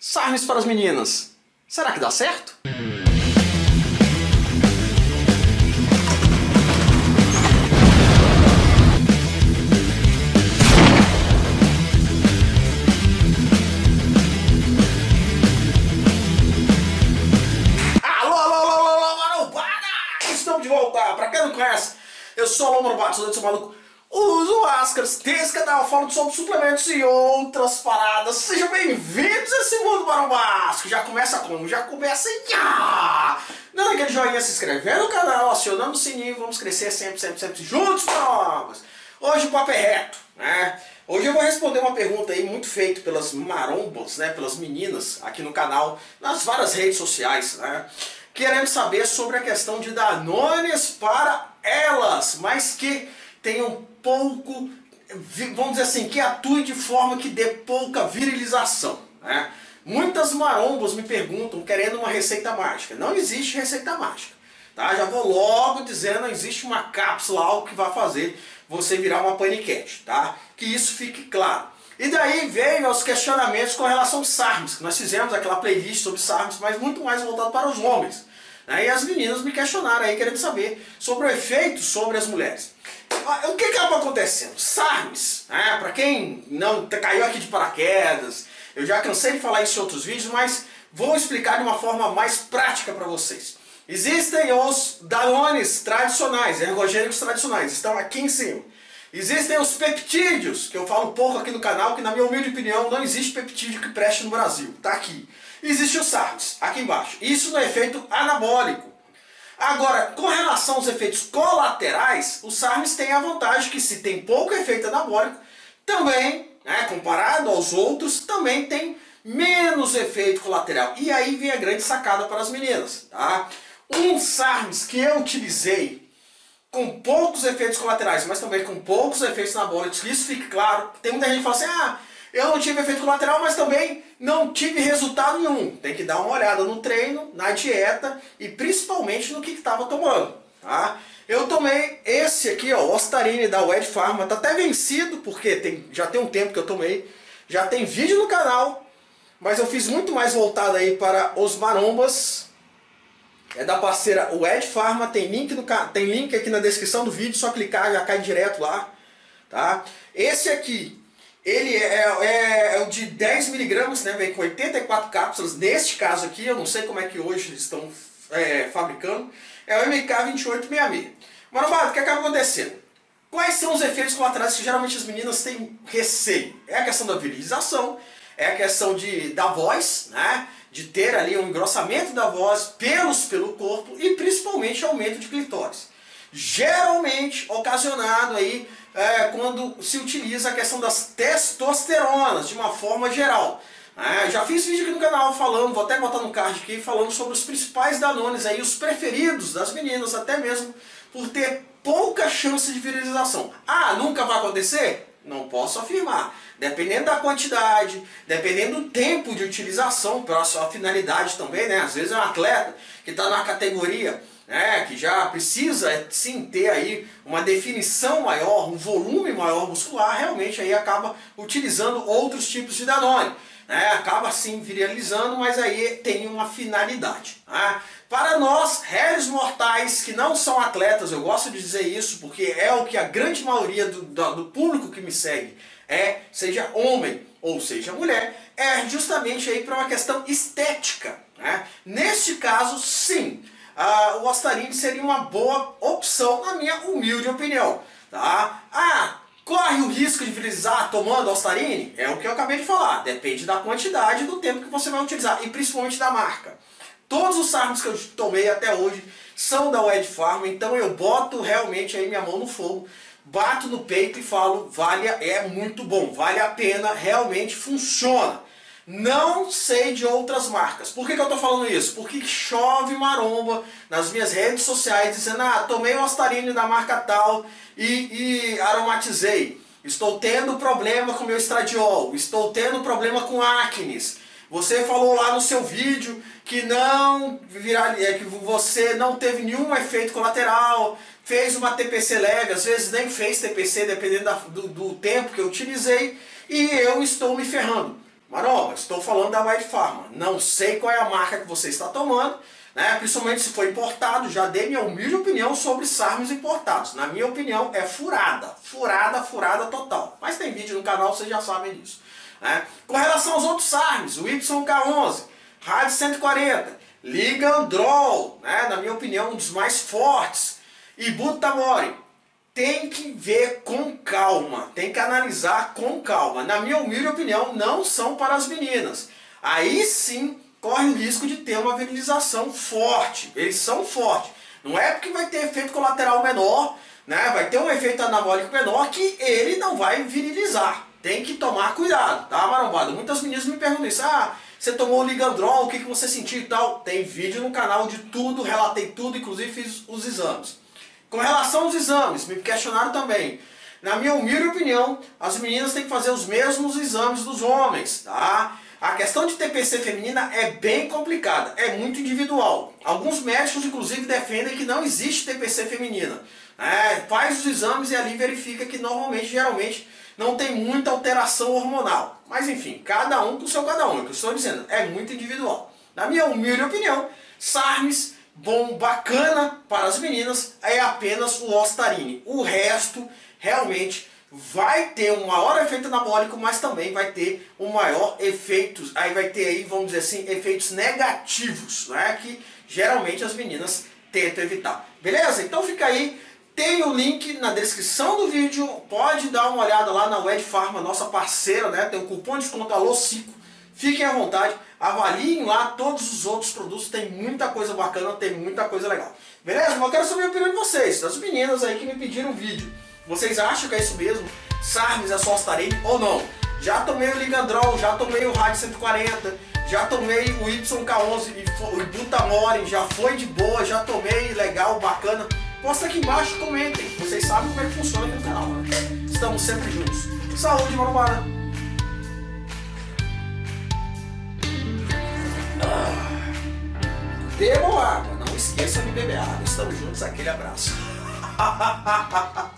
Sarnes para as meninas. Será que dá certo? Alô, alô, alô, alô, alô, marombada! Estamos de volta! Pra quem não conhece, eu sou o Alô Marombada, sou desse maluco. Uso máscaras, tem esse canal falando sobre suplementos e outras paradas. Sejam bem-vindos a esse mundo marombasco. Já começa como? Já começa já! Dando aquele joinha, se inscrevendo no canal, acionando o sininho, vamos crescer sempre, sempre, sempre juntos, marombas! Hoje o papo é reto, né? Hoje eu vou responder uma pergunta aí muito feita pelas marombas, né, pelas meninas aqui no canal, nas várias redes sociais, né, querendo saber sobre a questão de danones para elas, mas que tenham pouco, vi- vamos dizer assim, que atue de forma que dê pouca virilização, né. Muitas marombas me perguntam querendo uma receita mágica. Não existe receita mágica. Tá? Já vou logo dizendo, não existe uma cápsula, algo que vai fazer você virar uma paniquete, tá? Que isso fique claro. E daí veio os questionamentos com relação ao SARMS, nós fizemos aquela playlist sobre SARMS, mas muito mais voltado para os homens. E as meninas me questionaram aí, querendo saber sobre o efeito sobre as mulheres. O que acaba acontecendo? SARMS, né? para quem não caiu aqui de paraquedas, eu já cansei de falar isso em outros vídeos, mas vou explicar de uma forma mais prática para vocês. Existem os danones tradicionais, ergogênicos tradicionais, estão aqui em cima. Existem os peptídeos, que eu falo pouco aqui no canal, que na minha humilde opinião não existe peptídeo que preste no Brasil, tá aqui. Existe o SARMS, aqui embaixo. Isso no efeito anabólico. Agora, com relação aos efeitos colaterais, o SARMS tem a vantagem que se tem pouco efeito anabólico, também, né, comparado aos outros, também tem menos efeito colateral. E aí vem a grande sacada para as meninas, tá? Um SARMS que eu utilizei com poucos efeitos colaterais, mas também com poucos efeitos anabólicos, isso fique claro. Tem muita gente que fala assim, ah, eu não tive efeito colateral, mas também não tive resultado nenhum. Tem que dar uma olhada no treino, na dieta e principalmente no que estava tomando, tá? Eu tomei esse aqui, ó, o Ostarine da Wed Pharma, tá até vencido, porque tem, já tem um tempo que eu tomei, já tem vídeo no canal, mas eu fiz muito mais voltado aí para os marombas, é da parceira o Ed Pharma, tem link, no, tem link aqui na descrição do vídeo, só clicar já cai direto lá. Tá? Esse aqui, ele é, é- é o de 10mg, né? vem com 84 cápsulas. Neste caso aqui, eu não sei como é que hoje eles estão é, fabricando, é o MK2866. Marombado, o que acaba acontecendo? Quais são os efeitos colaterais que geralmente as meninas têm receio? É a questão da virilização, é a questão de, da voz, né? de ter ali um engrossamento da voz, pelos pelo corpo e principalmente aumento de clitóris. Geralmente ocasionado aí é, quando se utiliza a questão das testosteronas de uma forma geral. É, já fiz vídeo aqui no canal falando, vou até botar no card aqui, falando sobre os principais danones aí, os preferidos das meninas, até mesmo por ter pouca chance de virilização. Ah, nunca vai acontecer? Não posso afirmar. Dependendo da quantidade, dependendo do tempo de utilização, para a sua finalidade também, né? Às vezes é um atleta que está na categoria, né? Que já precisa é, sim ter aí uma definição maior, um volume maior muscular, realmente aí acaba utilizando outros tipos de Danone. Né? Acaba sim viralizando, mas aí tem uma finalidade. né? Para nós, réis mortais que não são atletas, eu gosto de dizer isso porque é o que a grande maioria do, do, público que me segue é, seja homem ou seja mulher, é justamente aí para uma questão estética. Né? Neste caso, sim, ah, o Ostarine seria uma boa opção, na minha humilde opinião. Tá? Ah, corre o risco de virilizar tomando Ostarine? É o que eu acabei de falar, depende da quantidade do tempo que você vai utilizar, e principalmente da marca. Todos os SARMs que eu tomei até hoje são da Wed Pharma, então eu boto realmente aí minha mão no fogo, bato no peito e falo, vale, é muito bom, vale a pena, realmente funciona. Não sei de outras marcas. Por que, que eu estou falando isso? Porque chove maromba nas minhas redes sociais dizendo, ah, tomei o Ostarine da marca tal e, e aromatizei. Estou tendo problema com meu estradiol, estou tendo problema com acnes. Você falou lá no seu vídeo que não virar, é, que você não teve nenhum efeito colateral, fez uma TPC leve, às vezes nem fez TPC, dependendo da- do, do tempo que eu utilizei, e eu estou me ferrando. Maromba, estou falando da White Pharma. Não sei qual é a marca que você está tomando, né? principalmente se for importado. Já dei minha humilde opinião sobre sarmes importados. Na minha opinião, é furada. Furada, furada total. Mas tem vídeo no canal, vocês já sabem disso. Né? Com relação aos outros sarmes, o YK11, Rádio 140, Ligandrol, né? na minha opinião, um dos mais fortes, e Butamori tem que ver com calma, tem que analisar com calma. Na minha humilde opinião, não são para as meninas. Aí sim corre o risco de ter uma virilização forte. Eles são fortes. Não é porque vai ter efeito colateral menor, né? vai ter um efeito anabólico menor que ele não vai virilizar. Tem que tomar cuidado, tá, marombado? Muitas meninas me perguntam isso. Ah, você tomou o Ligandrol, o que, que você sentiu e tal? Tem vídeo no canal de tudo, relatei tudo, inclusive fiz os exames. Com relação aos exames, me questionaram também. Na minha humilde opinião, as meninas têm que fazer os mesmos exames dos homens, tá? A questão de TPC feminina é bem complicada, é muito individual. Alguns médicos, inclusive, defendem que não existe TPC feminina. É, faz os exames e ali verifica que normalmente, geralmente, não tem muita alteração hormonal. Mas enfim, cada um com o seu cada um. É o que eu estou dizendo, é muito individual. Na minha humilde opinião, SARMs bom, bacana para as meninas é apenas o Ostarine. O resto realmente vai ter um maior efeito anabólico, mas também vai ter um maior efeito, aí vai ter aí, vamos dizer assim, efeitos negativos, né, que geralmente as meninas tentam evitar. Beleza? Então fica aí, tem o link na descrição do vídeo, pode dar uma olhada lá na Wed Pharma, nossa parceira, né, tem o cupom de desconto ALO5, fiquem à vontade, avaliem lá todos os outros produtos, tem muita coisa bacana, tem muita coisa legal. Beleza? Mas eu quero saber a opinião de vocês, das meninas aí que me pediram vídeo. Vocês acham que é isso mesmo? Sarmes é só Starei ou não? Já tomei o Ligandrol, já tomei o Rádio 140, já tomei o YK11 e o Butamore, já foi de boa, já tomei, legal, bacana. Posta aqui embaixo, comentem. Vocês sabem como é que funciona aqui no canal. Né? Estamos sempre juntos. Saúde, marombada! Bebam água, não esqueça de beber água. Estamos juntos, aquele abraço.